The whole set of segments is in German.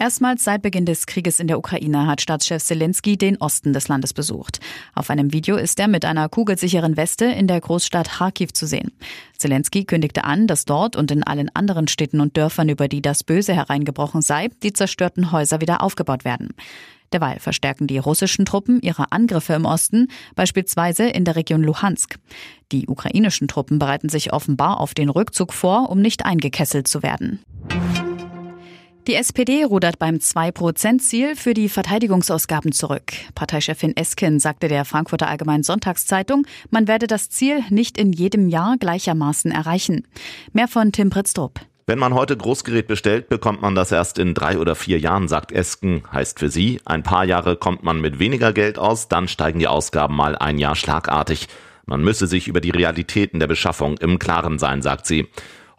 Erstmals seit Beginn des Krieges in der Ukraine hat Staatschef Zelensky den Osten des Landes besucht. Auf einem Video ist er mit einer kugelsicheren Weste in der Großstadt Kharkiv zu sehen. Zelensky kündigte an, dass dort und in allen anderen Städten und Dörfern, über die das Böse hereingebrochen sei, die zerstörten Häuser wieder aufgebaut werden. Derweil verstärken die russischen Truppen ihre Angriffe im Osten, beispielsweise in der Region Luhansk. Die ukrainischen Truppen bereiten sich offenbar auf den Rückzug vor, um nicht eingekesselt zu werden. Die SPD rudert beim 2-Prozent-Ziel für die Verteidigungsausgaben zurück. Parteichefin Esken sagte der Frankfurter Allgemeinen Sonntagszeitung, man werde das Ziel nicht in jedem Jahr gleichermaßen erreichen. Mehr von Tim Pritztrup. Wenn man heute Großgerät bestellt, bekommt man das erst in drei oder vier Jahren, sagt Esken. Heißt für sie, ein paar Jahre kommt man mit weniger Geld aus, dann steigen die Ausgaben mal ein Jahr schlagartig. Man müsse sich über die Realitäten der Beschaffung im Klaren sein, sagt sie.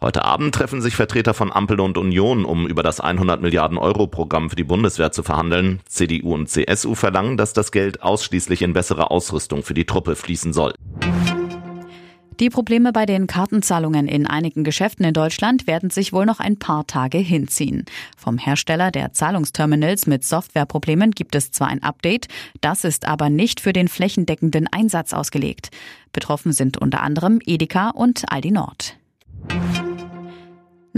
Heute Abend treffen sich Vertreter von Ampel und Union, um über das 100 Milliarden Euro Programm für die Bundeswehr zu verhandeln. CDU und CSU verlangen, dass das Geld ausschließlich in bessere Ausrüstung für die Truppe fließen soll. Die Probleme bei den Kartenzahlungen in einigen Geschäften in Deutschland werden sich wohl noch ein paar Tage hinziehen. Vom Hersteller der Zahlungsterminals mit Softwareproblemen gibt es zwar ein Update, das ist aber nicht für den flächendeckenden Einsatz ausgelegt. Betroffen sind unter anderem Edeka und Aldi Nord.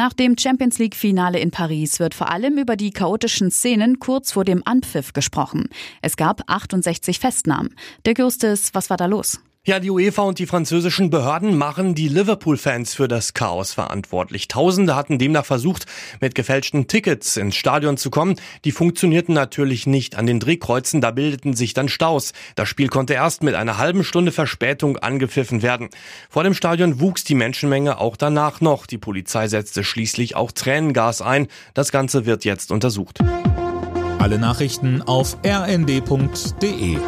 Nach dem Champions League Finale in Paris wird vor allem über die chaotischen Szenen kurz vor dem Anpfiff gesprochen. Es gab 68 Festnahmen. Der Gürstes, was war da los? Ja, die UEFA und die französischen Behörden machen die Liverpool-Fans für das Chaos verantwortlich. Tausende hatten demnach versucht, mit gefälschten Tickets ins Stadion zu kommen. Die funktionierten natürlich nicht. An den Drehkreuzen, da bildeten sich dann Staus. Das Spiel konnte erst mit einer halben Stunde Verspätung angepfiffen werden. Vor dem Stadion wuchs die Menschenmenge auch danach noch. Die Polizei setzte schließlich auch Tränengas ein. Das Ganze wird jetzt untersucht. Alle Nachrichten auf rnd.de